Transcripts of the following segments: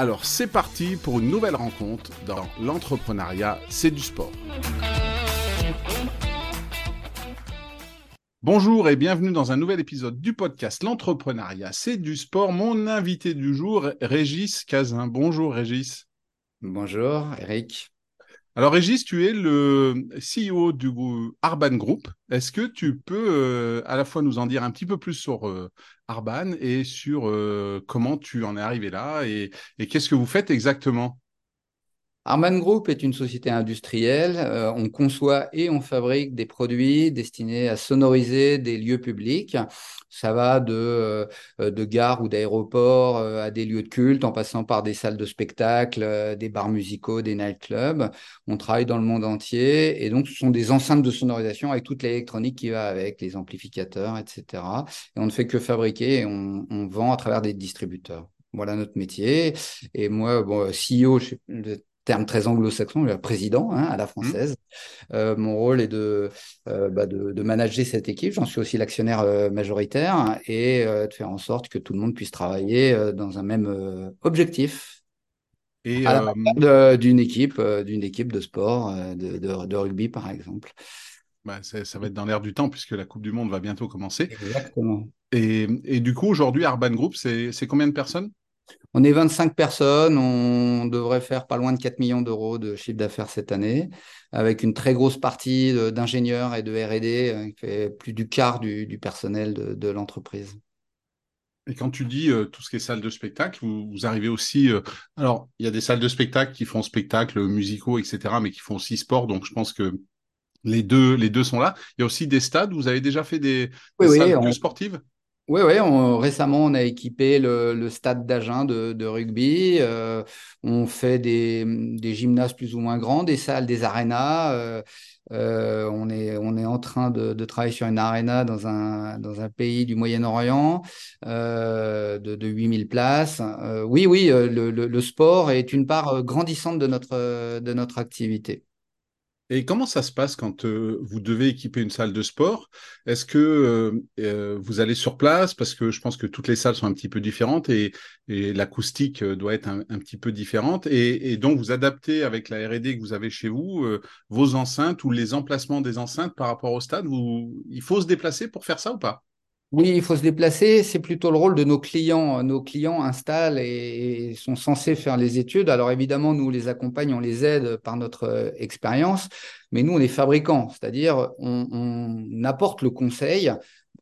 Alors c'est parti pour une nouvelle rencontre dans l'entrepreneuriat, c'est du sport. Bonjour et bienvenue dans un nouvel épisode du podcast L'entrepreneuriat, c'est du sport. Mon invité du jour, Régis Cazin. Bonjour Régis. Bonjour Eric. Alors Régis, tu es le CEO du Arban Group. Est-ce que tu peux euh, à la fois nous en dire un petit peu plus sur euh, Arban et sur euh, comment tu en es arrivé là et qu'est-ce que vous faites exactement? Arman Group est une société industrielle. Euh, on conçoit et on fabrique des produits destinés à sonoriser des lieux publics. Ça va de, euh, de gares ou d'aéroports euh, à des lieux de culte, en passant par des salles de spectacle, des bars musicaux, des nightclubs. On travaille dans le monde entier et donc ce sont des enceintes de sonorisation avec toute l'électronique qui va avec, les amplificateurs, etc. Et on ne fait que fabriquer et on, on vend à travers des distributeurs. Voilà notre métier. Et moi, bon, CEO, je, terme très anglo-saxon, président hein, à la mmh. française. Euh, mon rôle est de, euh, bah de, manager cette équipe. J'en suis aussi l'actionnaire euh, majoritaire et de faire en sorte que tout le monde puisse travailler dans un même objectif. Et d'une équipe, d'une équipe de sport, de, de, rugby par exemple. Bah, ça va être dans l'air du temps puisque la Coupe du Monde va bientôt commencer. Exactement. Et, et du coup, aujourd'hui, Arban Group, c'est combien de personnes? On est 25 personnes, on devrait faire pas loin de 4 millions d'euros de chiffre d'affaires cette année, avec une très grosse partie d'ingénieurs et de RD euh, qui fait plus du quart du, personnel de, l'entreprise. Et quand tu dis euh, tout ce qui est salle de spectacle, vous, arrivez aussi. Euh, alors, il y a des salles de spectacle qui font spectacles musicaux, etc., mais qui font aussi sport. Donc, je pense que les deux, les deux sont là. Il y a aussi des stades. Vous avez déjà fait des, salles sportives? Oui, oui, récemment, on a équipé le, stade d'Agen de, rugby. Euh, on fait des, gymnases plus ou moins grands, des salles, des arénas. Euh, euh, on, est, on est en train de, travailler sur une aréna dans un, dans un pays du Moyen-Orient de, de 8000 places. oui, oui, le, le, sport est une part grandissante de notre, de notre activité. Et comment ça se passe quand euh, vous devez équiper une salle de sport? Est-ce que euh, euh, vous allez sur place? Parce que je pense que toutes les salles sont un petit peu différentes et, l'acoustique doit être un, petit peu différente. Et, donc, vous adaptez avec la RD que vous avez chez vous vos enceintes ou les emplacements des enceintes par rapport au stade. il faut se déplacer pour faire ça ou pas? Oui, il faut se déplacer. C'est plutôt le rôle de nos clients. Nos clients installent et, sont censés faire les études. Alors évidemment, nous les accompagnons, on les aide par notre euh, expérience, mais nous, on est fabricants, c'est-à-dire on, apporte le conseil.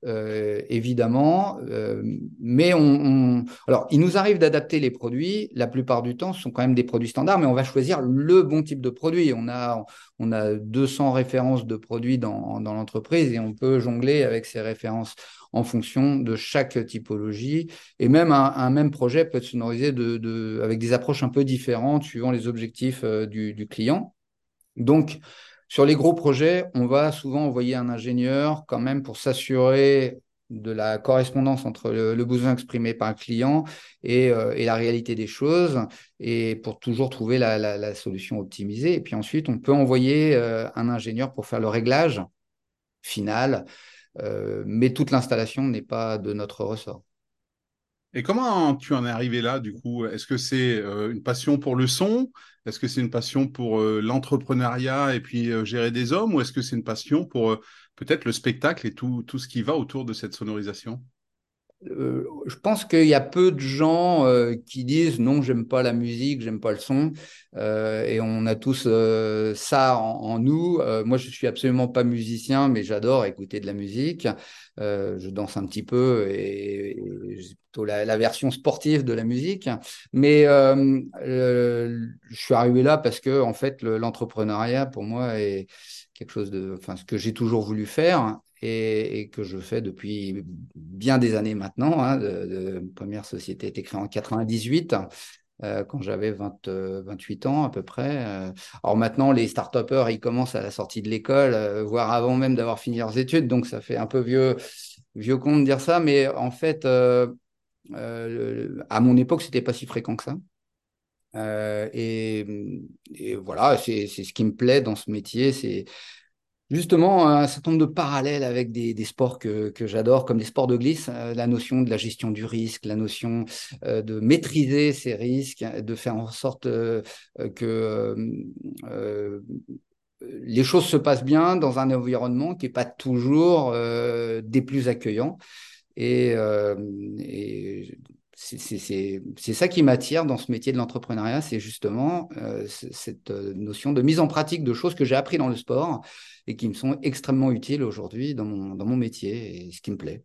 Euh, évidemment, euh, mais on, alors il nous arrive d'adapter les produits. La plupart du temps, ce sont quand même des produits standards, mais on va choisir le bon type de produit. On a on a 200 références de produits dans, dans l'entreprise et on peut jongler avec ces références en fonction de chaque typologie. Et même un, même projet peut être sonorisé avec des approches un peu différentes suivant les objectifs euh, du, client. Donc, sur les gros projets, on va souvent envoyer un ingénieur quand même pour s'assurer de la correspondance entre le, besoin exprimé par le client euh, et, la réalité des choses, et pour toujours trouver la, solution optimisée. Et puis ensuite, on peut envoyer euh, un ingénieur pour faire le réglage final mais toute l'installation n'est pas de notre ressort. Et comment tu en es arrivé là, du coup? Est-ce que c'est euh, une passion pour le son? Est-ce que c'est une passion pour euh, l'entrepreneuriat et puis gérer des hommes? Ou est-ce que c'est une passion pour peut-être le spectacle et tout ce qui va autour de cette sonorisation? Euh, je pense qu'il y a peu de gens euh, qui disent non, j'aime pas la musique, j'aime pas le son, euh, et on a tous ça en, nous. moi, je suis absolument pas musicien, mais j'adore écouter de la musique. je danse un petit peu et, j'ai plutôt la, version sportive de la musique. Mais je suis arrivé là parce que en fait, l'entrepreneuriat pour moi est quelque chose de, enfin, ce que j'ai toujours voulu faire et, que je fais depuis bien des années maintenant. Hein, première société a été créée en 98. Euh, quand j'avais 28 euh, ans à peu près. Euh. Alors maintenant, les start-upers, ils commencent à la sortie de l'école, voire avant même d'avoir fini leurs études, donc ça fait un peu vieux, vieux con de dire ça, mais en fait, à mon époque, c'était pas si fréquent que ça. Et, et, voilà, c'est ce qui me plaît dans ce métier, c'est Justement, un certain nombre de parallèles avec des, sports que, j'adore, comme les sports de glisse, euh, la notion de la gestion du risque, la notion euh, de maîtriser ces risques, de faire en sorte euh, que les choses se passent bien dans un environnement qui n'est pas toujours des plus accueillants. C'est ça qui m'attire dans ce métier de l'entrepreneuriat, c'est justement euh, cette euh, notion de mise en pratique de choses que j'ai appris dans le sport et qui me sont extrêmement utiles aujourd'hui dans mon, dans mon métier et ce qui me plaît.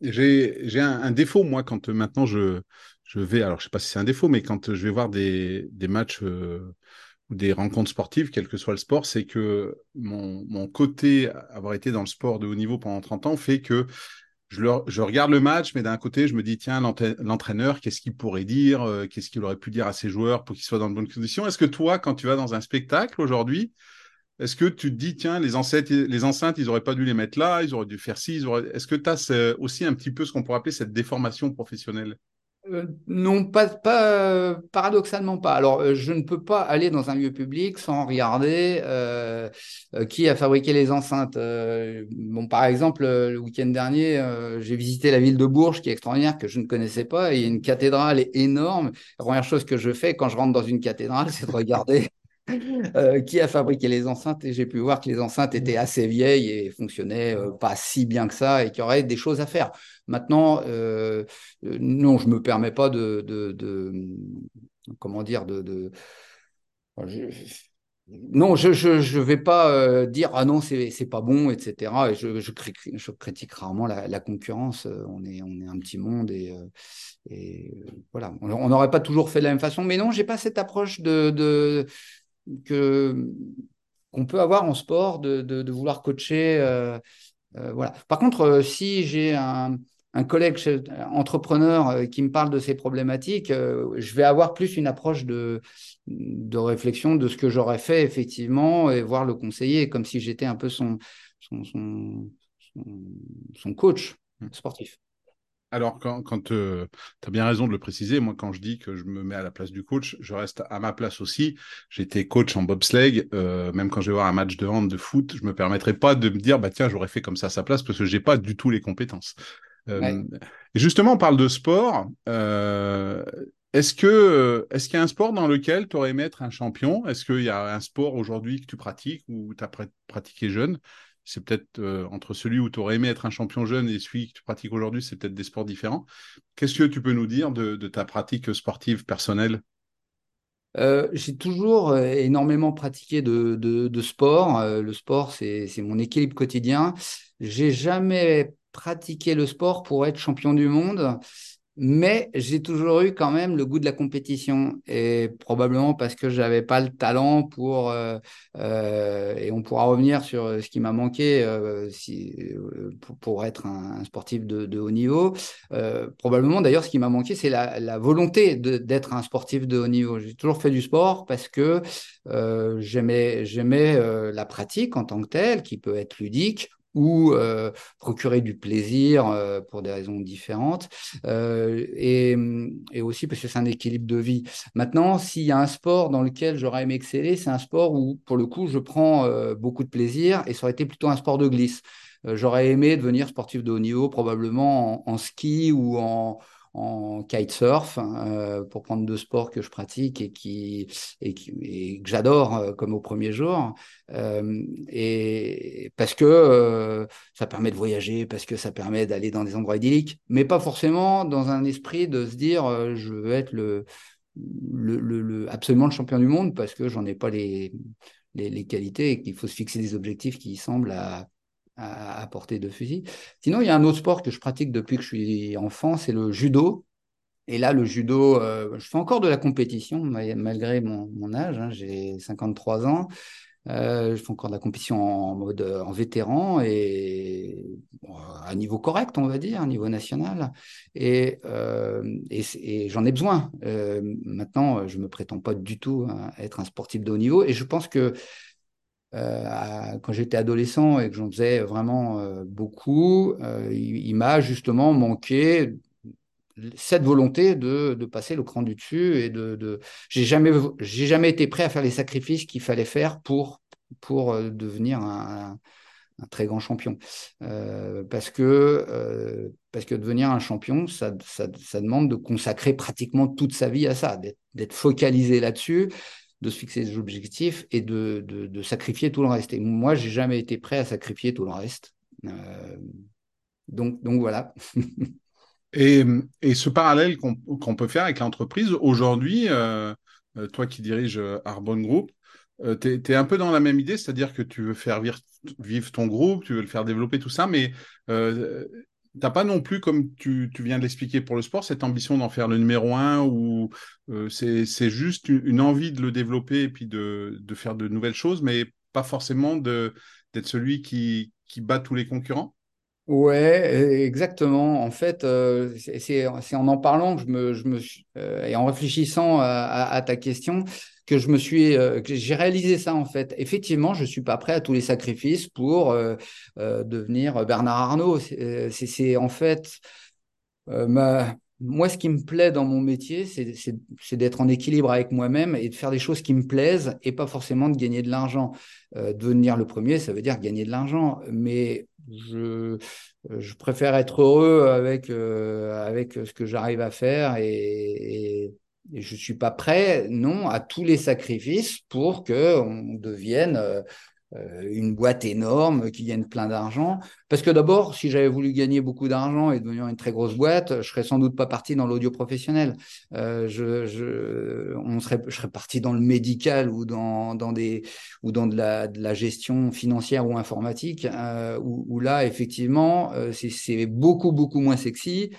J'ai un, défaut, moi, quand euh, maintenant je, je vais, alors je ne sais pas si c'est un défaut, mais quand je vais voir des, des matchs ou des rencontres sportives, quel que soit le sport, c'est que mon, mon côté, avoir été dans le sport de haut niveau pendant 30 ans, fait que je, regarde le match, mais d'un côté, je me dis, tiens, l'entraîneur, qu'est-ce qu'il pourrait dire euh, Qu'est-ce qu'il aurait pu dire à ses joueurs pour qu'ils soient dans de bonnes conditions? Est-ce que toi, quand tu vas dans un spectacle aujourd'hui, est-ce que tu te dis, tiens, les enceintes, les enceintes ils n'auraient pas dû les mettre là, ils auraient dû faire ci Est-ce que tu as aussi un petit peu ce qu'on pourrait appeler cette déformation professionnelle? Euh, non, pas, pas paradoxalement pas. Alors, euh, je ne peux pas aller dans un lieu public sans regarder euh, qui a fabriqué les enceintes. bon, par exemple, le week-end dernier, j'ai visité la ville de Bourges, qui est extraordinaire, que je ne connaissais pas. il y a une cathédrale énorme. La première chose que je fais quand je rentre dans une cathédrale, c'est de regarder Euh, qui a fabriqué les enceintes et j'ai pu voir que les enceintes étaient assez vieilles et fonctionnaient euh, pas si bien que ça et qu'il y aurait des choses à faire. Maintenant, euh, non, je me permets pas de, de, comment dire, de, non, je ne vais pas dire ah non, c'est pas bon, etc. Et je, je, je critique rarement la, concurrence. On est, on est un petit monde et, et voilà. On n'aurait pas toujours fait de la même façon. Mais non, j'ai pas cette approche de, qu'on peut avoir en sport de, vouloir coacher. Euh, euh, voilà. Par contre, euh, si j'ai un, collègue entrepreneur qui me parle de ces problématiques, je vais avoir plus une approche de, de réflexion de ce que j'aurais fait effectivement et voir le conseiller comme si j'étais un peu son, son, son coach sportif. Alors, quand, tu as bien raison de le préciser, moi, quand je dis que je me mets à la place du coach, je reste à ma place aussi. J'étais coach en bobsleigh. Euh, même quand je vais voir un match de hand, de foot, je me permettrai pas de me dire, bah tiens, j'aurais fait comme ça à sa place parce que j'ai pas du tout les compétences. Euh, et justement, on parle de sport. Euh, est-ce que est-ce qu'il y a un sport dans lequel tu aurais aimé être un champion? Est-ce qu'il y a un sport aujourd'hui que tu pratiques ou tu as pratiqué jeune? C'est peut-être euh, entre celui où tu aurais aimé être un champion jeune et celui que tu pratiques aujourd'hui, c'est peut-être des sports différents. Qu'est-ce que tu peux nous dire de, ta pratique sportive personnelle? Euh, j'ai toujours euh, énormément pratiqué de, sport. le sport, c'est mon équilibre quotidien. J'ai jamais pratiqué le sport pour être champion du monde mais j'ai toujours eu quand même le goût de la compétition et probablement parce que j'avais pas le talent pour euh, euh, et on pourra revenir sur ce qui m'a manqué euh, si, pour, être un, sportif de, haut niveau. probablement d'ailleurs ce qui m'a manqué c'est la, la, volonté d'être un sportif de haut niveau. J'ai toujours fait du sport parce que j'aimais j'aimais la pratique en tant que telle qui peut être ludique ou euh, procurer du plaisir euh, pour des raisons différentes, euh, et, aussi parce que c'est un équilibre de vie. Maintenant, s'il y a un sport dans lequel j'aurais aimé exceller, c'est un sport où, pour le coup, je prends beaucoup de plaisir, et ça aurait été plutôt un sport de glisse. j'aurais aimé devenir sportif de haut niveau, probablement en, ski ou en, en kitesurf, euh, pour prendre deux sports que je pratique et, qui, et, que j'adore euh, comme au premier jour. Euh, et parce que ça permet de voyager, parce que ça permet d'aller dans des endroits idylliques, mais pas forcément dans un esprit de se dire je veux être le, le, le, absolument le champion du monde parce que j'en ai pas les, les, les qualités et qu'il faut se fixer des objectifs qui semblent à à, portée de fusil. Sinon, il y a un autre sport que je pratique depuis que je suis enfant, c'est le judo. Et là, le judo, euh, je fais encore de la compétition malgré mon, âge. Hein, j'ai 53 ans. Euh, je fais encore de la compétition en mode en vétéran et à niveau correct, on va dire, à niveau national. Et, euh, j'en ai besoin. maintenant, je me prétends pas du tout à être un sportif de haut niveau. Et je pense que euh, quand j'étais adolescent et que j'en faisais vraiment euh, beaucoup, euh, il, m'a justement manqué cette volonté de, passer le cran du dessus et de, de... j'ai jamais j'ai jamais été prêt à faire les sacrifices qu'il fallait faire pour pour devenir un, très grand champion. Parce que parce que devenir un champion ça, ça demande de consacrer pratiquement toute sa vie à ça d'être focalisé là-dessus de se fixer des objectifs et de, sacrifier tout le reste. Et moi, j'ai jamais été prêt à sacrifier tout le reste. Euh, donc, voilà. et, et, ce parallèle qu'on peut faire avec l'entreprise, aujourd'hui, euh, euh, toi qui diriges Arbonne Group, tu es, un peu dans la même idée, c'est-à-dire que tu veux faire vivre, ton groupe, tu veux le faire développer, tout ça, mais n'as pas non plus, comme tu, viens de l'expliquer pour le sport, cette ambition d'en faire le numéro un ou euh, c'est juste une, envie de le développer et puis de, faire de nouvelles choses, mais pas forcément d'être celui qui, bat tous les concurrents? Ouais, exactement. En fait, euh, c'est en en parlant que je me, je me euh, et en réfléchissant à, ta question que je me suis, euh, j'ai réalisé ça en fait. Effectivement, je suis pas prêt à tous les sacrifices pour devenir Bernard Arnault. C'est en fait moi, ce qui me plaît dans mon métier, c'est d'être en équilibre avec moi-même et de faire des choses qui me plaisent et pas forcément de gagner de l'argent. devenir le premier, ça veut dire gagner de l'argent, mais je, préfère être heureux avec, euh, avec ce que j'arrive à faire et, je ne suis pas prêt, non, à tous les sacrifices pour qu'on devienne euh, euh, une boîte énorme qui gagne plein d'argent. Parce que d'abord, si j'avais voulu gagner beaucoup d'argent et devenir une très grosse boîte, je serais sans doute pas parti dans l'audio professionnel. Euh, je, je, on serait, je serais parti dans le médical ou dans, dans des ou dans de la, gestion financière ou informatique, où, là effectivement c'est beaucoup beaucoup moins sexy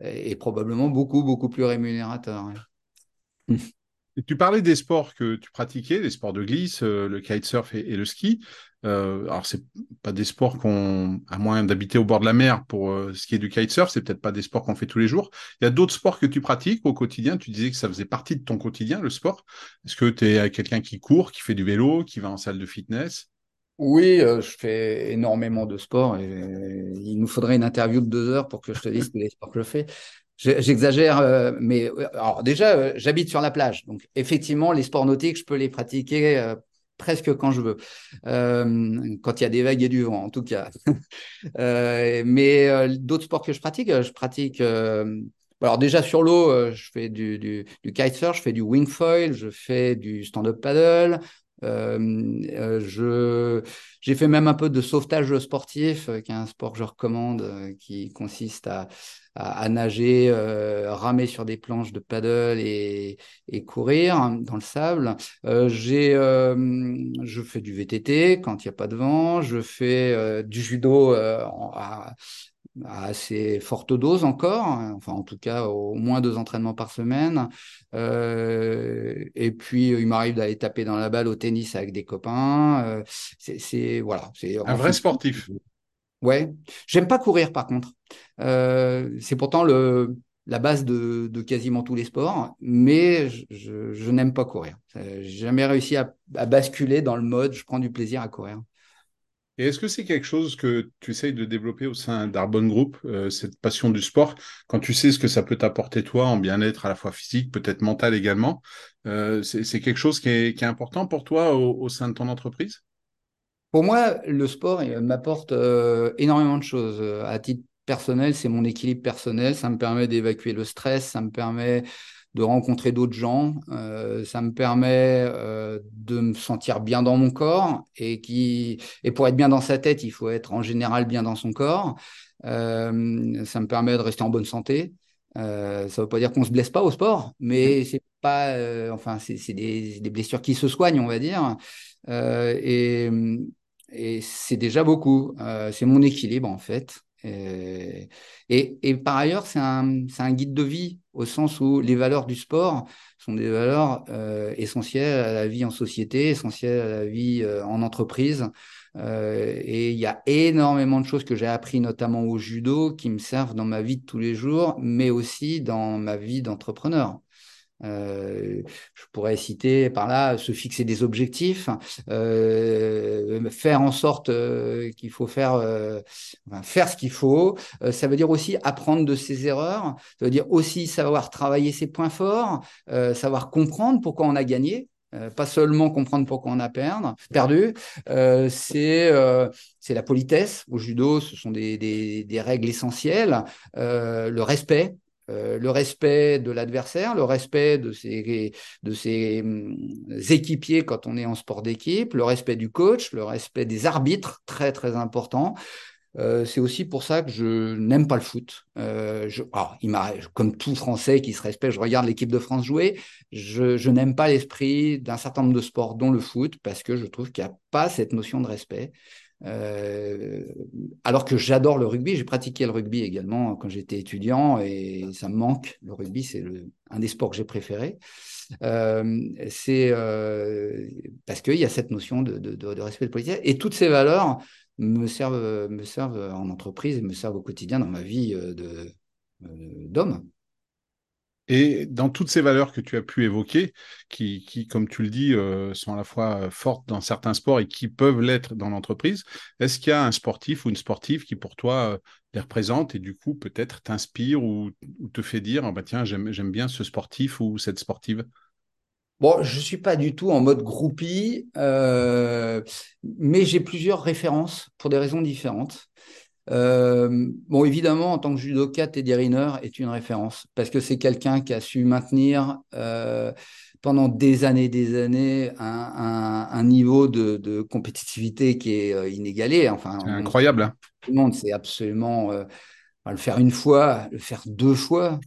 et, et, probablement beaucoup beaucoup plus rémunérateur. Tu parlais des sports que tu pratiquais, les sports de glisse, euh, le kitesurf et, le ski. Euh, alors, c'est pas des sports qu'on, à moins d'habiter au bord de la mer pour euh, skier du kitesurf, c'est peut-être pas des sports qu'on fait tous les jours. Il y a d'autres sports que tu pratiques au quotidien? Tu disais que ça faisait partie de ton quotidien, le sport. Est-ce que tu es quelqu'un qui court, qui fait du vélo, qui va en salle de fitness? Oui, euh, je fais énormément de sport. Et, il nous faudrait une interview de deux heures pour que je te dise tous les sports que je fais. J'exagère, euh, mais euh, alors déjà, euh, j'habite sur la plage, donc effectivement, les sports nautiques, je peux les pratiquer presque quand je veux, quand il y a des vagues et du vent, en tout cas. mais d'autres sports que je pratique, je pratique. alors déjà sur l'eau, je fais du, du, du, je fais du wing foil, je fais du stand-up paddle, je j'ai fait même un peu de sauvetage sportif, qui est un sport que je recommande, qui consiste à à, nager, euh, ramer sur des planches de paddle et, et courir dans le sable. Euh, j'ai, euh, je fais du VTT quand il n'y a pas de vent. Je fais du judo à, à assez forte dose encore, hein. enfin en tout cas au moins deux entraînements par semaine. Euh, et puis il m'arrive d'aller taper dans la balle au tennis avec des copains. Euh, c'est voilà, c'est un vrai sportif. Ouais, j'aime pas courir par contre. Euh, c'est pourtant le, la base de, de, quasiment tous les sports, mais je, je, n'aime pas courir. J'ai jamais réussi à, à, basculer dans le mode je prends du plaisir à courir. Et est-ce que c'est quelque chose que tu essayes de développer au sein d'Arbonne Group, euh, cette passion du sport, quand tu sais ce que ça peut t'apporter toi en bien-être à la fois physique, peut-être mental également euh, C'est quelque chose qui est, important pour toi au, au sein de ton entreprise? Pour moi, le sport m'apporte euh, énormément de choses. À titre personnel, c'est mon équilibre personnel. Ça me permet d'évacuer le stress, ça me permet de rencontrer d'autres gens, euh, ça me permet euh, de me sentir bien dans mon corps et qui et pour être bien dans sa tête, il faut être en général bien dans son corps. Euh, ça me permet de rester en bonne santé. ça ne veut pas dire qu'on se blesse pas au sport, mais c'est pas, enfin, c'est des, des, blessures qui se soignent, on va dire. et, et c'est déjà beaucoup. c'est mon équilibre en fait. Et, et, par ailleurs, c'est un, un, guide de vie au sens où les valeurs du sport sont des valeurs euh, essentielles à la vie en société, essentielles à la vie euh, en entreprise. Euh, et il y a énormément de choses que j'ai appris, notamment au judo, qui me servent dans ma vie de tous les jours, mais aussi dans ma vie d'entrepreneur. Euh, je pourrais citer par là se fixer des objectifs, euh, faire en sorte euh, qu'il faut faire, faire ce qu'il faut. Ça veut dire aussi apprendre de ses erreurs. Ça veut dire aussi savoir travailler ses points forts, savoir comprendre pourquoi on a gagné. pas seulement comprendre pourquoi on a perdu, perdu. c'est c'est la politesse au judo. Ce sont des, des règles essentielles. le respect, euh, le respect de l'adversaire, le respect de ses, de ses hum, équipiers quand on est en sport d'équipe, le respect du coach, le respect des arbitres, très très important. Euh, c'est aussi pour ça que je n'aime pas le foot. Euh, il comme tout Français qui se respecte, je regarde l'équipe de France jouer. Je, je n'aime pas l'esprit d'un certain nombre de sports, dont le foot, parce que je trouve qu'il n'y a pas cette notion de respect. Euh, alors que j'adore le rugby, j'ai pratiqué le rugby également quand j'étais étudiant et ça me manque. Le rugby, c'est un des sports que j'ai préféré. Euh, c'est euh, parce qu'il y a cette notion de, de, de, respect de politique et toutes ces valeurs me servent, me servent en entreprise et me servent au quotidien dans ma vie d'homme. Et dans toutes ces valeurs que tu as pu évoquer, qui, comme tu le dis, euh, sont à la fois euh, fortes dans certains sports et qui peuvent l'être dans l'entreprise, est-ce qu'il y a un sportif ou une sportive qui pour toi euh, les représente et du coup peut-être t'inspire ou, te fait dire ah bah tiens j'aime bien ce sportif ou cette sportive? Bon, je suis pas du tout en mode groupie, mais j'ai plusieurs références pour des raisons différentes. Euh, bon, évidemment, en tant que judoka, Teddy Riner est une référence parce que c'est quelqu'un qui a su maintenir euh, pendant des années, des années, un, un, un niveau de, de, compétitivité qui est euh, inégalé. Enfin, incroyable. Hein. Tout le monde, c'est absolument euh, le faire une fois, le faire deux fois.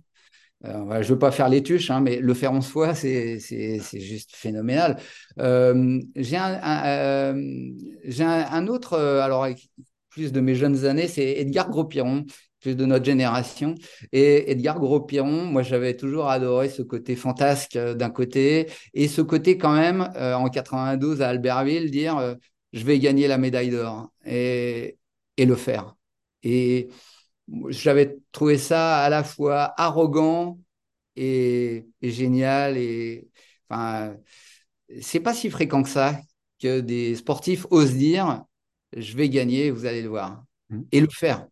Euh, je veux pas faire les tuches, hein, mais le faire en soi, c'est juste phénoménal. Euh, j'ai un, un, un, un, autre, alors plus de mes jeunes années, c'est Edgar Gros-Piron, plus de notre génération. Et Edgar Gros-Piron, moi, j'avais toujours adoré ce côté fantasque euh, d'un côté et ce côté quand même, euh, en 92 à Albertville, dire euh, je vais gagner la médaille d'or et, et le faire. Et j'avais trouvé ça à la fois arrogant et, et génial. Et enfin, c'est pas si fréquent que ça que des sportifs osent dire je vais gagner, vous allez le voir. Mmh. Et le faire.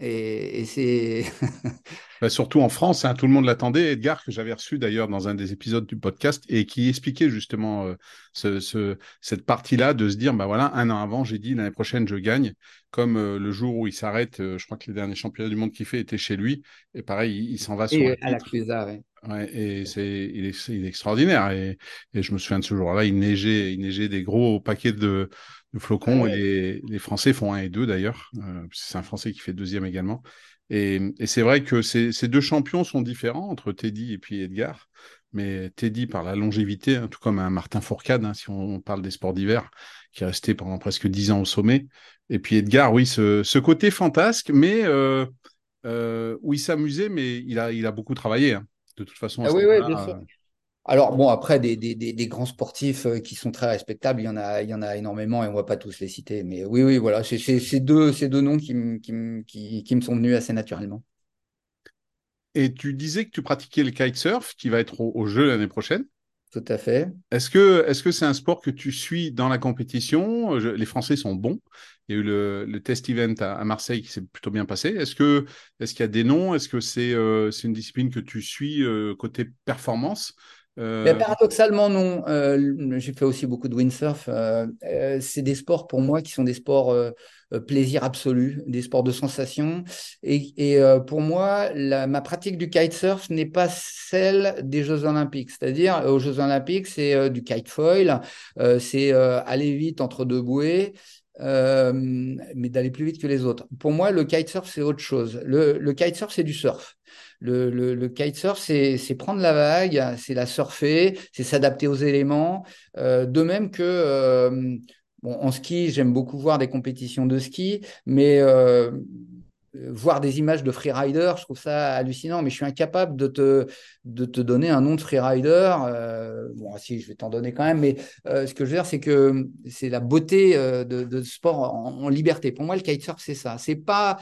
Et, c'est. Bah, surtout en France, hein, tout le monde l'attendait. Edgar, que j'avais reçu d'ailleurs dans un des épisodes du podcast, et qui expliquait justement euh, ce, cette partie-là de se dire bah voilà, un an avant, j'ai dit l'année prochaine, je gagne. Comme euh, le jour où il s'arrête, euh, je crois que les derniers championnats du monde qu'il fait étaient chez lui. Et pareil, il, s'en va sur. à la Clusa, ouais. Ouais, et c'est, il est, il est extraordinaire. Et, et, je me souviens de ce jour-là, il neigeait, il neigeait des gros paquets de, le flocon. Et les, Français font un et deux d'ailleurs. Euh, c'est un Français qui fait deuxième également. Et, c'est vrai que ces, deux champions sont différents entre Teddy et puis Edgar. Mais Teddy par la longévité, hein, tout comme un Martin Fourcade, hein, si on parle des sports d'hiver, qui est resté pendant presque dix ans au sommet. Et puis Edgar, oui, ce, côté fantasque, mais euh, euh, où il s'amusait, mais il a, il a beaucoup travaillé. Hein. De toute façon, ah oui, oui, bien sûr. Alors bon, après des, des, des, grands sportifs euh, qui sont très respectables, il y en a, il y en a énormément et on va pas tous les citer. Mais oui, oui, voilà, c'est ces deux, ces deux noms qui, qui, qui, qui, me sont venus assez naturellement. Et tu disais que tu pratiquais le kitesurf, qui va être au, jeu l'année prochaine. Tout à fait. Est-ce que c'est un sport que tu suis dans la compétition? Les Français sont bons. Il y a eu le, le test event à, Marseille qui s'est plutôt bien passé. Est-ce que est-ce qu'il y a des noms? Est-ce que c'est euh, c'est une discipline que tu suis euh, côté performance? Mais paradoxalement, non. J'ai fait aussi beaucoup de windsurf. c'est des sports pour moi qui sont des sports plaisir absolu, des sports de sensation. Et, pour moi, ma pratique du kitesurf n'est pas celle des Jeux Olympiques. C'est-à-dire, aux Jeux Olympiques, c'est du kite foil, c'est aller vite entre deux bouées. Euh, mais d'aller plus vite que les autres. Pour moi, le kitesurf, c'est autre chose. Le, le kitesurf, c'est du surf. Le, le, le kitesurf, c'est prendre la vague, c'est la surfer, c'est s'adapter aux éléments. Euh, de même que euh, bon, en ski, j'aime beaucoup voir des compétitions de ski, mais euh, voir des images de freerider, je trouve ça hallucinant, mais je suis incapable de te, de te donner un nom de freerider. Euh, bon, si, je vais t'en donner quand même, mais ce que je veux dire, c'est que c'est la beauté de, de sport en, en, liberté. Pour moi, le kitesurf, c'est ça. C'est pas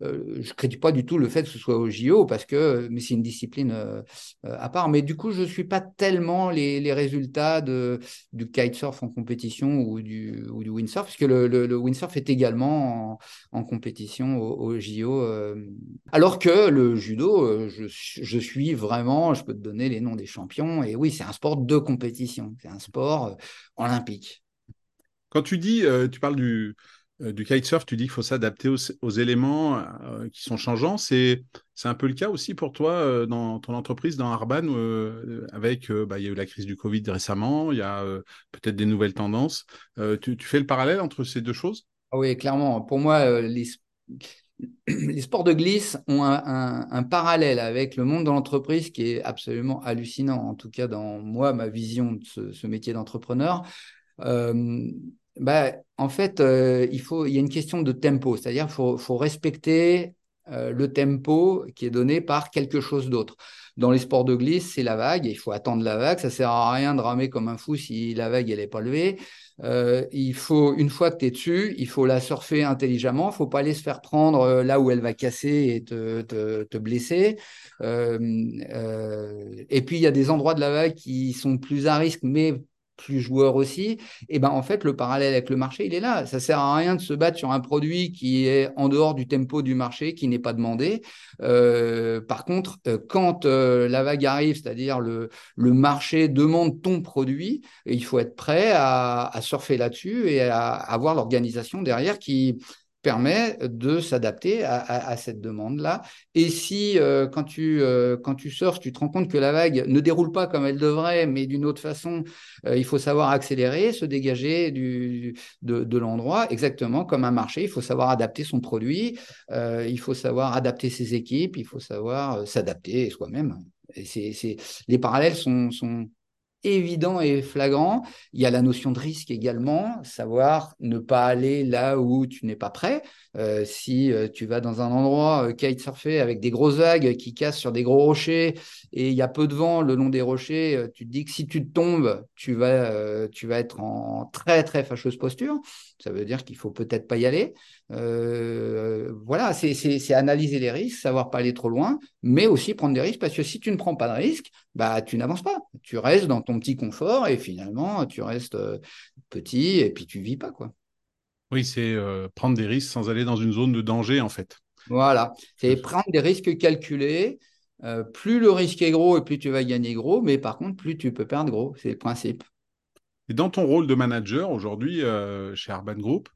euh, je ne critique pas du tout le fait que ce soit au JO, parce que, mais c'est une discipline euh, euh, à part. Mais du coup, je ne suis pas tellement les, résultats du kitesurf en compétition ou du, windsurf, puisque le, le, windsurf est également en, compétition au, JO. alors que le judo, je, suis vraiment, je peux te donner les noms des champions, et oui, c'est un sport de compétition, c'est un sport olympique. Quand tu dis, tu parles du, du kitesurf, tu dis qu'il faut s'adapter aux, éléments euh, qui sont changeants. C'est un peu le cas aussi pour toi euh, dans ton entreprise, dans Arban, avec, bah, il y a eu la crise du Covid récemment, il y a peut-être des nouvelles tendances. Tu, fais le parallèle entre ces deux choses? Ah Oui, clairement. Pour moi, les, sports de glisse ont un, parallèle avec le monde de l'entreprise qui est absolument hallucinant, en tout cas dans moi, ma vision de ce métier d'entrepreneur bah, En fait, euh, il, faut, il y a une question de tempo, c'est-à-dire qu'il faut, faut, respecter euh, le tempo qui est donné par quelque chose d'autre. Dans les sports de glisse, c'est la vague, il faut attendre la vague, ça sert à rien de ramer comme un fou si la vague elle est pas levée. Euh, il faut, une fois que tu es dessus, il faut la surfer intelligemment, il faut pas aller se faire prendre là où elle va casser et te, te, te blesser. Et puis, il y a des endroits de la vague qui sont plus à risque, mais plus joueur aussi, et ben en fait le parallèle avec le marché il est là. Ça sert à rien de se battre sur un produit qui est en dehors du tempo du marché, qui n'est pas demandé. Euh, par contre, euh, quand euh, la vague arrive, c'est-à-dire le, le marché demande ton produit, il faut être prêt à, à surfer là-dessus et à avoir l'organisation derrière qui permet de s'adapter à, cette demande-là. Et si euh, quand, tu, euh, quand tu surfes, tu te rends compte que la vague ne déroule pas comme elle devrait, mais d'une autre façon, euh, il faut savoir accélérer, se dégager du, de, l'endroit, exactement comme un marché. Il faut savoir adapter son produit, il faut savoir adapter ses équipes, il faut savoir s'adapter soi-même. Et c'est, les parallèles sont, sont, évident et flagrant. Il y a la notion de risque également, savoir ne pas aller là où tu n'es pas prêt. Euh, si euh, tu vas dans un endroit euh, kitesurfer avec des grosses vagues qui cassent sur des gros rochers et il y a peu de vent le long des rochers, euh, tu te dis que si tu tombes, tu vas, tu vas être en très très fâcheuse posture. Ça veut dire qu'il faut peut-être pas y aller. voilà, c'est analyser les risques, savoir pas aller trop loin, mais aussi prendre des risques parce que si tu ne prends pas de risques, bah tu n'avances pas. Tu restes dans ton petit confort et finalement tu restes petit et puis tu vis pas quoi. Oui, c'est euh, prendre des risques sans aller dans une zone de danger, en fait. Voilà, c'est prendre des risques calculés. Euh, plus le risque est gros et plus tu vas gagner gros, mais par contre, plus tu peux perdre gros. C'est le principe. Et dans ton rôle de manager aujourd'hui euh, chez Arban Group,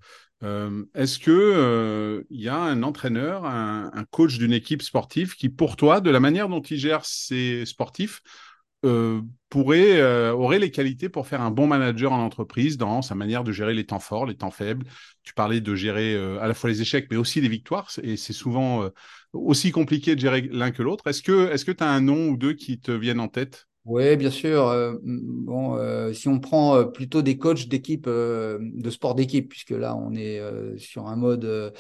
est-ce que il y a un entraîneur, un, coach d'une équipe sportive qui, pour toi, de la manière dont il gère ses sportifs, euh, pourrait, euh, aurait les qualités pour faire un bon manager en entreprise dans sa manière de gérer les temps forts, les temps faibles? Tu parlais de gérer euh, à la fois les échecs, mais aussi les victoires, et c'est souvent aussi compliqué de gérer l'un que l'autre. Est-ce que tu as un nom ou deux qui te viennent en tête? Oui, bien sûr. bon, si on prend plutôt des coachs d'équipe, de sport d'équipe, puisque là on est sur un mode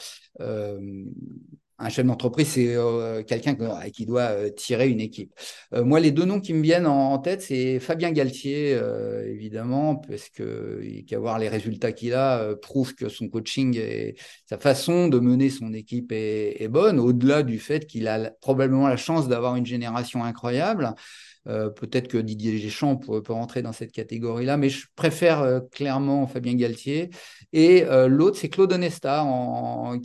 un chef d'entreprise, c'est euh, quelqu'un qui doit euh, tirer une équipe. Euh, moi, les deux noms qui me viennent en, tête, c'est Fabien Galtier, évidemment, parce que qu'avoir les résultats qu'il a prouve que son coaching et sa façon de mener son équipe est, bonne, au-delà du fait qu'il a probablement la chance d'avoir une génération incroyable. Peut-être que Didier Deschamps peut, rentrer dans cette catégorie-là, mais je préfère clairement Fabien Galtier. Et l'autre, c'est Claude Onesta, en,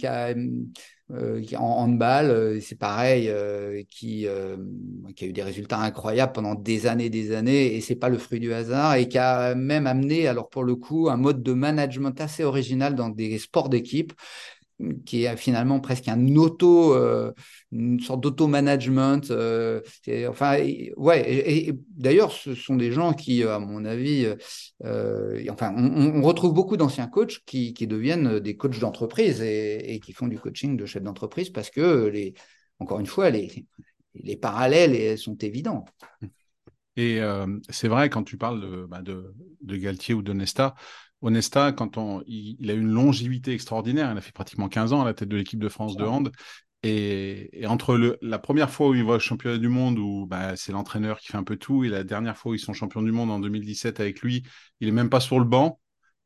euh, handball, euh, c'est pareil, euh, qui, a eu des résultats incroyables pendant des années, des années, et c'est pas le fruit du hasard, et qui a même amené, alors pour le coup, un mode de management assez original dans des sports d'équipe, qui est finalement presque un auto, euh, une sorte d'auto-management. Euh, enfin, ouais. Et, d'ailleurs, ce sont des gens qui, à mon avis, euh, enfin, on, retrouve beaucoup d'anciens coachs qui, qui, deviennent des coachs d'entreprise et, qui font du coaching de chef d'entreprise parce que, les, encore une fois, les, les parallèles sont évidents. Et c'est vrai, quand tu parles de, bah, de Galtier ou de Nesta, Onesta, quand on, il, a une longévité extraordinaire, il a fait pratiquement 15 ans à la tête de l'équipe de France de hand. Et, entre le, la première fois où il va au championnat du monde, où bah, c'est l'entraîneur qui fait un peu tout, et la dernière fois où ils sont champions du monde en 2017 avec lui, il est même pas sur le banc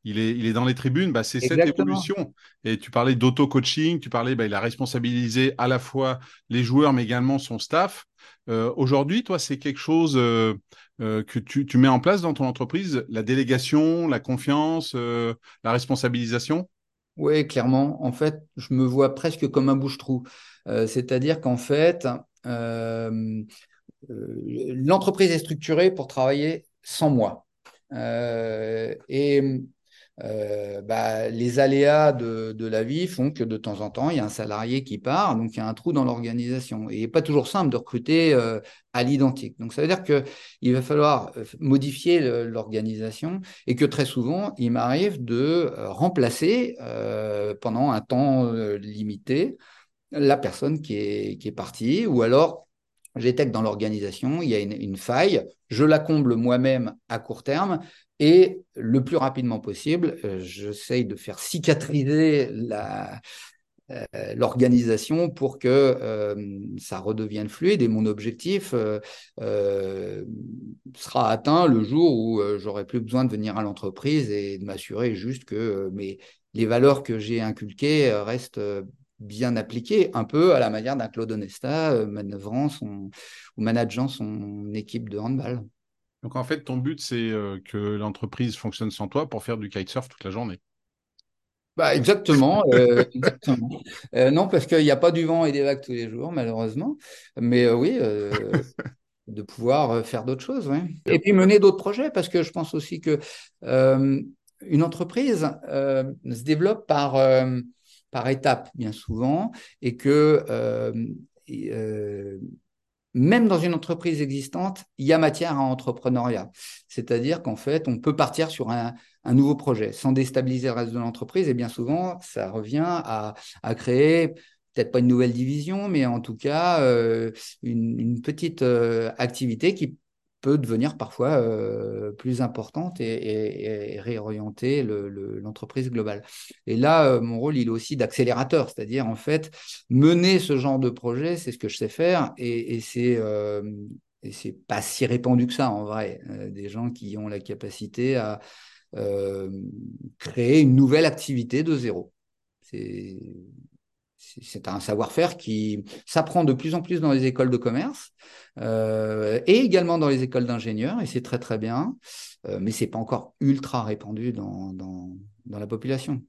il est, il est dans les tribunes, bah, c'est cette évolution. Et tu parlais d'auto-coaching, tu parlais, bah, il a responsabilisé à la fois les joueurs, mais également son staff. Euh, aujourd'hui, toi, c'est quelque chose euh, euh, que tu, tu, mets en place dans ton entreprise, la délégation, la confiance, la responsabilisation? Oui, clairement. En fait, je me vois presque comme un bouche-trou. C'est-à-dire qu'en fait, l'entreprise est structurée pour travailler sans moi. et euh, bah, les aléas de, la vie font que de temps en temps, il y a un salarié qui part, donc il y a un trou dans l'organisation. Et il n'est pas toujours simple de recruter euh, à l'identique. Donc ça veut dire qu'il va falloir euh, modifier l'organisation et que très souvent, il m'arrive de remplacer pendant un temps limité la personne qui est, qui est partie ou alors j'étais dans l'organisation, il y a une, faille, je la comble moi-même à court terme, et le plus rapidement possible, euh, j'essaye de faire cicatriser euh, l'organisation pour que euh, ça redevienne fluide. Et mon objectif sera atteint le jour où j'aurai plus besoin de venir à l'entreprise et de m'assurer juste que les valeurs que j'ai inculquées restent bien appliquées, un peu à la manière d'un Claude Onesta manœuvrant son, ou manageant son équipe de handball. Donc en fait, ton but, c'est euh, que l'entreprise fonctionne sans toi pour faire du kitesurf toute la journée. Bah, exactement. Euh, euh, non, parce qu'il n'y a pas du vent et des vagues tous les jours, malheureusement. Mais oui, de pouvoir faire d'autres choses. Et puis mener d'autres projets, parce que je pense aussi que une entreprise se développe par, par étapes, bien souvent, et que même dans une entreprise existante, il y a matière à entrepreneuriat. C'est-à-dire qu'en fait, on peut partir sur un, nouveau projet sans déstabiliser le reste de l'entreprise. Et bien souvent, ça revient à, créer peut-être pas une nouvelle division, mais en tout cas euh, une, petite euh, activité qui devenir parfois euh, plus importante et, réorienter l'entreprise globale. Et là, euh, mon rôle, il est aussi d'accélérateur, c'est-à-dire en fait, mener ce genre de projet, c'est ce que je sais faire et, c'est euh, c'est pas si répandu que ça en vrai. des gens qui ont la capacité à créer une nouvelle activité de zéro. C'est un savoir-faire qui s'apprend de plus en plus dans les écoles de commerce euh, et également dans les écoles d'ingénieurs, et c'est très très bien, euh, mais c'est pas encore ultra répandu dans, dans, la population.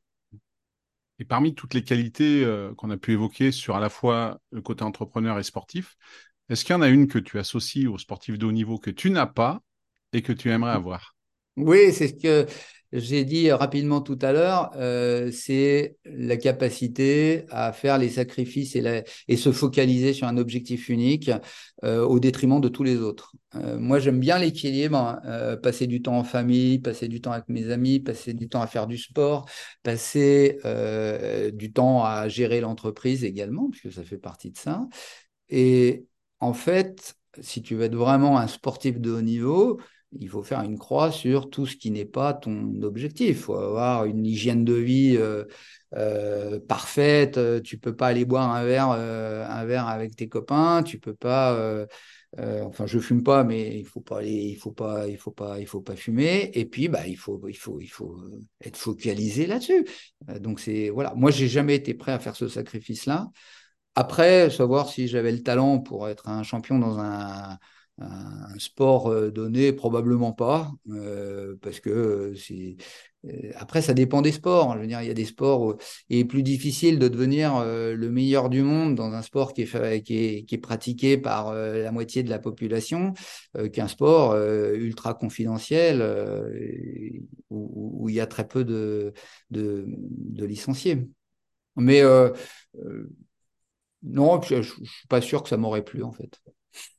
Et parmi toutes les qualités euh, qu'on a pu évoquer sur à la fois le côté entrepreneur et sportif, est-ce qu'il y en a une que tu associes aux sportifs de haut niveau que tu n'as pas et que tu aimerais avoir? Oui, c'est ce que j'ai dit rapidement tout à l'heure, euh, c'est la capacité à faire les sacrifices et, se focaliser sur un objectif unique euh, au détriment de tous les autres. Euh, moi, j'aime bien l'équilibre, hein. passer du temps en famille, passer du temps avec mes amis, passer du temps à faire du sport, passer du temps à gérer l'entreprise également, puisque ça fait partie de ça. Et en fait, si tu veux être vraiment un sportif de haut niveau, il faut faire une croix sur tout ce qui n'est pas ton objectif. Il faut avoir une hygiène de vie euh, euh, parfaite. Tu peux pas aller boire un verre, euh, un verre avec tes copains. Tu peux pas. enfin, je fume pas, mais il faut pas aller, il faut pas, il faut pas, il faut pas fumer. Et puis, bah, il faut, il faut, il faut être focalisé là-dessus. donc c'est voilà. Moi, j'ai jamais été prêt à faire ce sacrifice-là. Après, savoir si j'avais le talent pour être un champion dans un un sport donné, probablement pas, parce que c'est après, ça dépend des sports. Je veux dire, il y a des sports où il est plus difficile de devenir le meilleur du monde dans un sport qui est, est, qui est pratiqué par la moitié de la population qu'un sport ultra confidentiel où, il y a très peu de licenciés. Mais non, je ne suis pas sûr que ça m'aurait plu en fait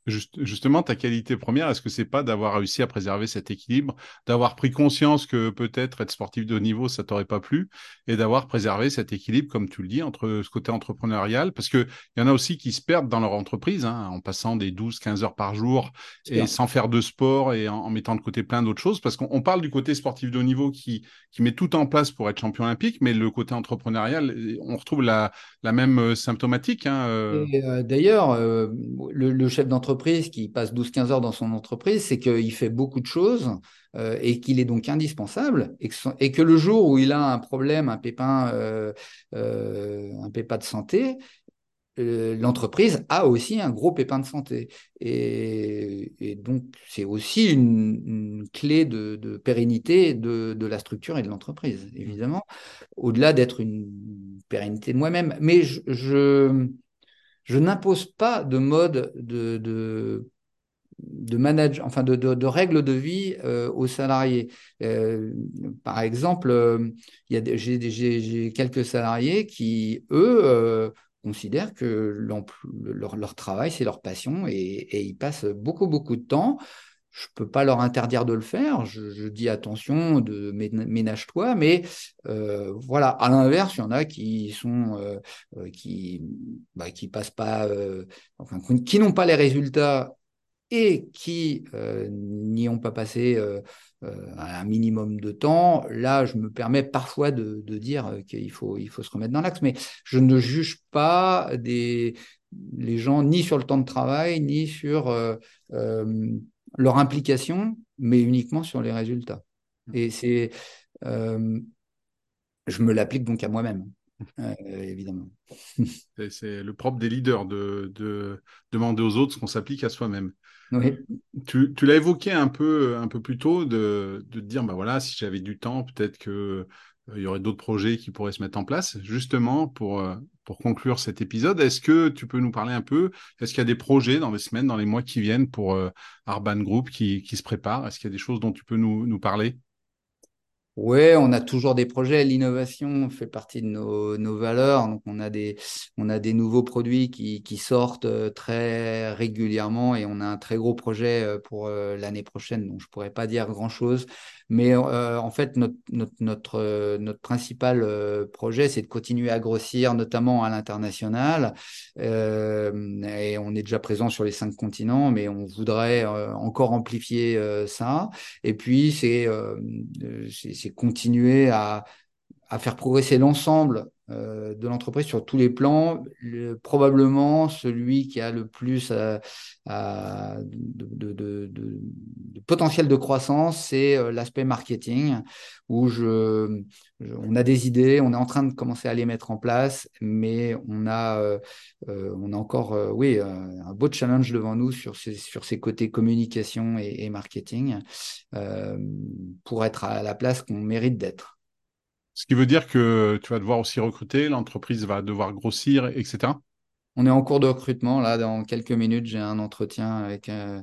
justement, ta qualité première, est-ce que c'est pas d'avoir réussi à préserver cet équilibre, d'avoir pris conscience que peut-être être sportif de haut niveau, ça t'aurait pas plu, et d'avoir préservé cet équilibre, comme tu le dis, entre ce côté entrepreneurial, parce qu'il y en a aussi qui se perdent dans leur entreprise, hein, en passant des 12-15 heures par jour, et sans faire de sport, et en, mettant de côté plein d'autres choses, parce qu'on parle du côté sportif de haut niveau qui, qui met tout en place pour être champion olympique, mais le côté entrepreneurial, on retrouve la, la même euh, symptomatique. Hein, euh. euh, D'ailleurs, le, le chef d'entreprise qui passe 12-15 heures dans son entreprise, c'est qu'il fait beaucoup de choses euh, et qu'il est donc indispensable et que, le jour où il a un problème, un pépin, euh, euh, un pépin de santé, l'entreprise a aussi un gros pépin de santé. Et, donc, c'est aussi une, clé de, pérennité de, la structure et de l'entreprise, évidemment, au-delà d'être une pérennité de moi-même. Mais je n'impose pas de mode de, de, de enfin de, de, règles de vie euh, aux salariés. Euh, par exemple, euh, j'ai quelques salariés qui, eux, considèrent que leur, leur, travail, c'est leur passion et, et, ils passent beaucoup, beaucoup de temps je ne peux pas leur interdire de le faire. Je, dis attention, de ménage-toi, mais euh, voilà. À l'inverse, il y en a qui sont euh, euh, qui bah, qui passent pas, enfin, qui n'ont pas les résultats et qui n'y ont pas passé un minimum de temps. Là, je me permets parfois de, de dire qu'il faut il faut se remettre dans l'axe, mais je ne juge pas des les gens ni sur le temps de travail ni sur leur implication, mais uniquement sur les résultats. Mmh. Et c'est, euh, je me l'applique donc à moi-même, euh, évidemment. C'est le propre des leaders de, de demander aux autres ce qu'on s'applique à soi-même. Oui. Tu, tu l'as évoqué un peu, un peu plus tôt, de, de dire, bah voilà, si j'avais du temps, peut-être que il y aurait d'autres projets qui pourraient se mettre en place. Justement, pour, euh, pour conclure cet épisode, est-ce que tu peux nous parler un peu Est-ce qu'il y a des projets dans les semaines, dans les mois qui viennent pour euh, Arban Group qui, qui se préparent Est-ce qu'il y a des choses dont tu peux nous, nous parler? Oui, on a toujours des projets. L'innovation fait partie de nos, nos, valeurs. Donc, on a des, on a des nouveaux produits qui, qui, sortent euh, très régulièrement et on a un très gros projet euh, pour euh, l'année prochaine. Donc, je pourrais pas dire grand Mais en fait, notre, notre, notre, notre principal projet, c'est de continuer à grossir, notamment à l'international. et on est déjà présent sur les cinq continents, mais on voudrait encore amplifier ça. Et puis, c'est continuer à, faire progresser l'ensemble euh, de l'entreprise sur tous les plans. probablement celui qui a le plus de, potentiel de croissance, c'est euh, l'aspect marketing, où je, on a des idées, on est en train de commencer à les mettre en place, mais on a, euh, on a encore oui, un beau challenge devant nous sur ces, sur ces côtés communication et, et marketing pour être à la place qu'on mérite d'être. Ce qui veut dire que tu vas devoir aussi recruter, l'entreprise va devoir grossir, etc. On est en cours de recrutement. Là, dans quelques minutes, j'ai un entretien avec euh,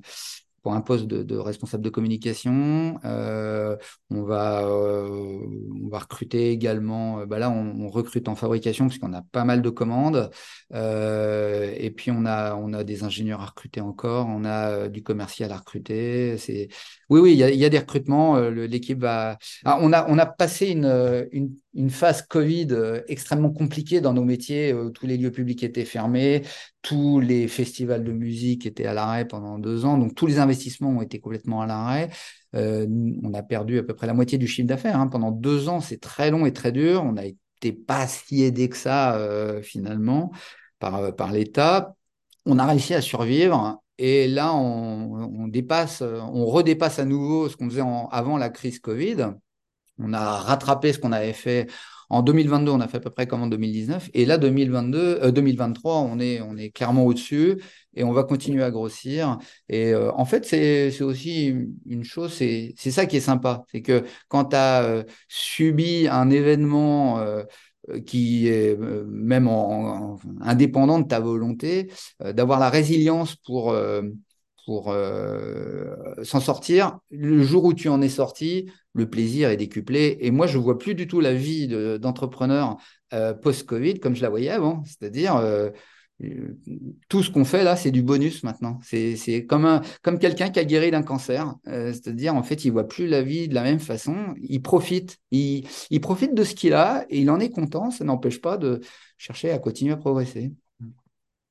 pour un poste de, responsable de communication. Euh, on, va, euh, on va recruter également, euh, bah là on, recrute en fabrication puisqu'on a pas mal de commandes. et puis on a, on a des ingénieurs à recruter encore, on a du commercial à recruter. C'est... Oui, oui, il y a, des recrutements. L'équipe va... Ah, on, a, on a passé une, une phase Covid extrêmement compliquée dans nos métiers. tous les lieux publics étaient fermés, tous les festivals de musique étaient à l'arrêt pendant deux ans, donc tous les investissements ont été complètement à l'arrêt. Euh, on a perdu à peu près la moitié du chiffre d'affaires. Hein. Pendant deux ans, c'est très long et très dur. On n'a été pas si aidé que ça euh, finalement par, euh, par l'État. On a réussi à survivre. Et là, on, dépasse, on redépasse à nouveau ce qu'on faisait avant la crise Covid. On a rattrapé ce qu'on avait fait en 2022, on a fait à peu près comme en 2019. Et là, 2022, 2023, on est, on est clairement au-dessus et on va continuer à grossir. Et euh, en fait, c'est aussi une chose, c'est ça qui est sympa. C'est que quand tu as euh, subi un événement euh, qui est même en, indépendant de ta volonté, d'avoir la résilience pour pour s'en sortir. Le jour où tu en es sorti, le plaisir est décuplé. Et moi, je vois plus du tout la vie d'entrepreneur post-Covid comme je la voyais avant. C'est-à-dire, tout ce qu'on fait là, c'est du bonus maintenant. C'est comme, comme quelqu'un qui a guéri d'un cancer. Euh, c'est-à-dire, en fait, il voit plus la vie de la même façon. Il profite. Il, profite de ce qu'il a et il en est content. Ça n'empêche pas de chercher à continuer à progresser.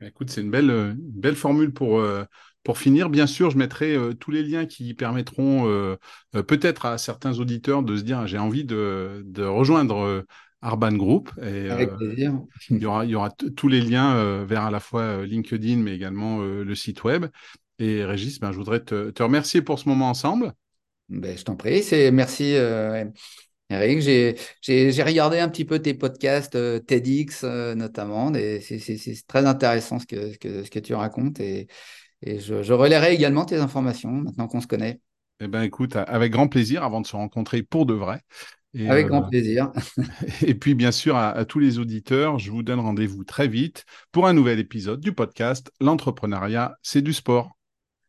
Écoute, c'est une belle, formule pour, euh, pour finir. Bien sûr, je mettrai euh, tous les liens qui permettront peut-être à certains auditeurs de se dire j'ai envie de, de rejoindre Arban Group. Et, Avec euh, plaisir. il y aura, il y aura tous les liens euh, vers à la fois euh, LinkedIn, mais également le site web. Et Régis, ben, je voudrais te, te, remercier pour ce moment ensemble. Ben, je t'en prie. C'est, merci, Eric. J'ai, regardé un petit peu tes podcasts TEDx notamment. C'est, c'est, très intéressant ce que, ce que, ce que tu racontes. Et, et je, je relayerai également tes informations maintenant qu'on se connaît. Eh ben, écoute, avec grand plaisir avant de se rencontrer pour de vrai. Avec grand euh, plaisir. et puis, bien sûr, à, tous les auditeurs, je vous donne rendez-vous très vite pour un nouvel épisode du podcast L'entrepreneuriat, c'est du sport.